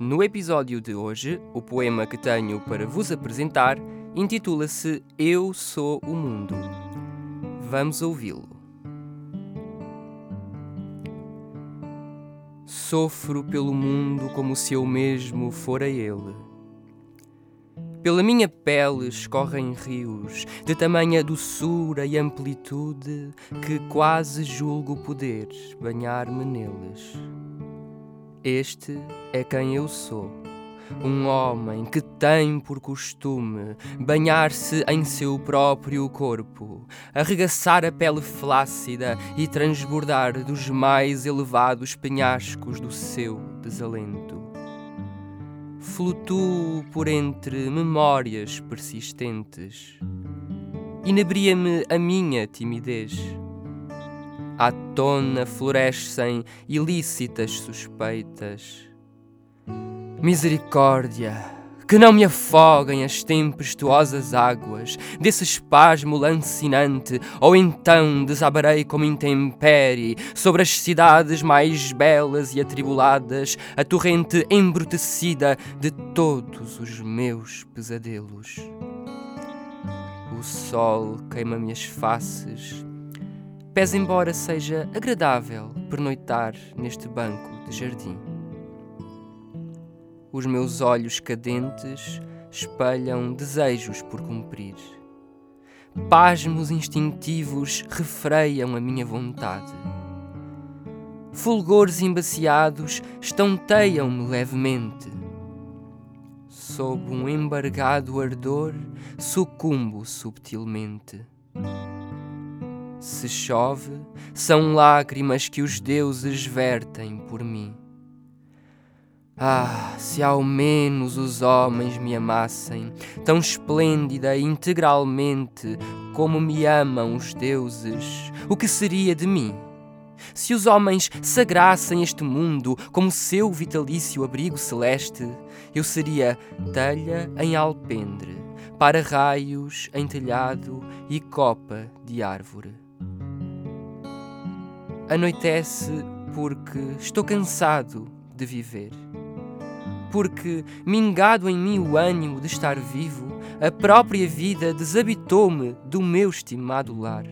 No episódio de hoje, o poema que tenho para vos apresentar intitula-se Eu Sou o Mundo. Vamos ouvi-lo. Sofro pelo mundo como se eu mesmo fora ele pela minha pele escorrem rios de tamanha doçura e amplitude que quase julgo poder banhar-me neles. Este é quem eu sou. Um homem que tem por costume banhar-se em seu próprio corpo, arregaçar a pele flácida e transbordar dos mais elevados penhascos do seu desalento flutuo por entre memórias persistentes. Inebria-me a minha timidez. À tona florescem ilícitas suspeitas. Misericórdia! que não me afoguem as tempestuosas águas desse espasmo lancinante, ou então desabarei como intempere sobre as cidades mais belas e atribuladas a torrente embrutecida de todos os meus pesadelos. O sol queima-me as faces, pese embora seja agradável pernoitar neste banco de jardim. Os meus olhos cadentes espelham desejos por cumprir. Pasmos instintivos refreiam a minha vontade. Fulgores embaciados estampeiam-me levemente. Sob um embargado ardor, sucumbo subtilmente. Se chove, são lágrimas que os deuses vertem por mim. Ah, se ao menos os homens me amassem, tão esplêndida e integralmente como me amam os deuses, o que seria de mim? Se os homens sagrassem este mundo como seu vitalício abrigo celeste, eu seria telha em alpendre, para raios em telhado e copa de árvore. Anoitece porque estou cansado de viver porque, mingado em mim o ânimo de estar vivo, a própria vida desabitou-me do meu estimado lar.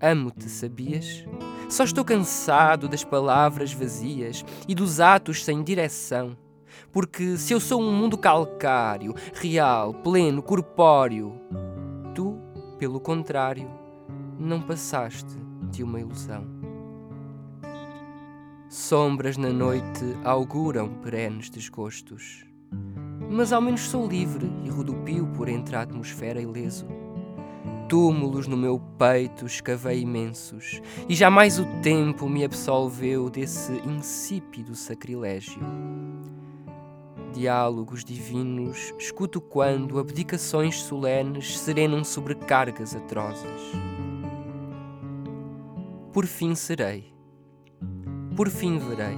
Amo-te, sabias? Só estou cansado das palavras vazias e dos atos sem direção. Porque se eu sou um mundo calcário, real, pleno, corpóreo, tu, pelo contrário, não passaste uma ilusão. Sombras na noite auguram perenes desgostos. Mas ao menos sou livre e rodopio por entre a atmosfera ileso. Túmulos no meu peito escavei imensos, e jamais o tempo me absolveu desse insípido sacrilégio. Diálogos divinos escuto quando abdicações solenes serenam sobrecargas atrozes. Por fim serei por fim verei.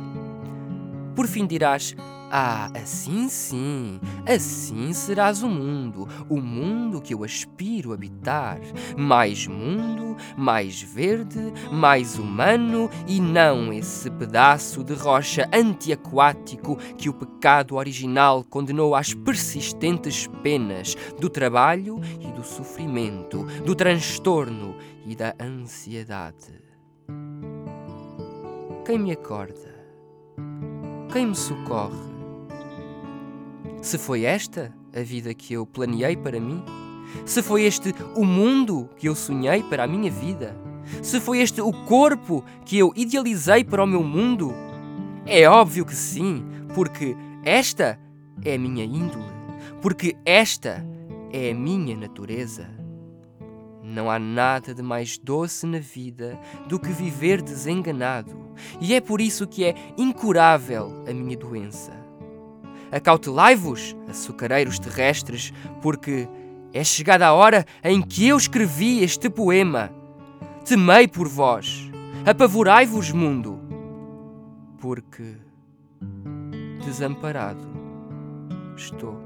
Por fim dirás: Ah, assim sim, assim serás o mundo, o mundo que eu aspiro habitar. Mais mundo, mais verde, mais humano e não esse pedaço de rocha antiaquático que o pecado original condenou às persistentes penas do trabalho e do sofrimento, do transtorno e da ansiedade. Quem me acorda? Quem me socorre? Se foi esta a vida que eu planeei para mim? Se foi este o mundo que eu sonhei para a minha vida? Se foi este o corpo que eu idealizei para o meu mundo? É óbvio que sim, porque esta é a minha índole, porque esta é a minha natureza. Não há nada de mais doce na vida do que viver desenganado, e é por isso que é incurável a minha doença. Acautelai-vos, açucareiros terrestres, porque é chegada a hora em que eu escrevi este poema. Temei por vós, apavorai-vos, mundo, porque desamparado estou.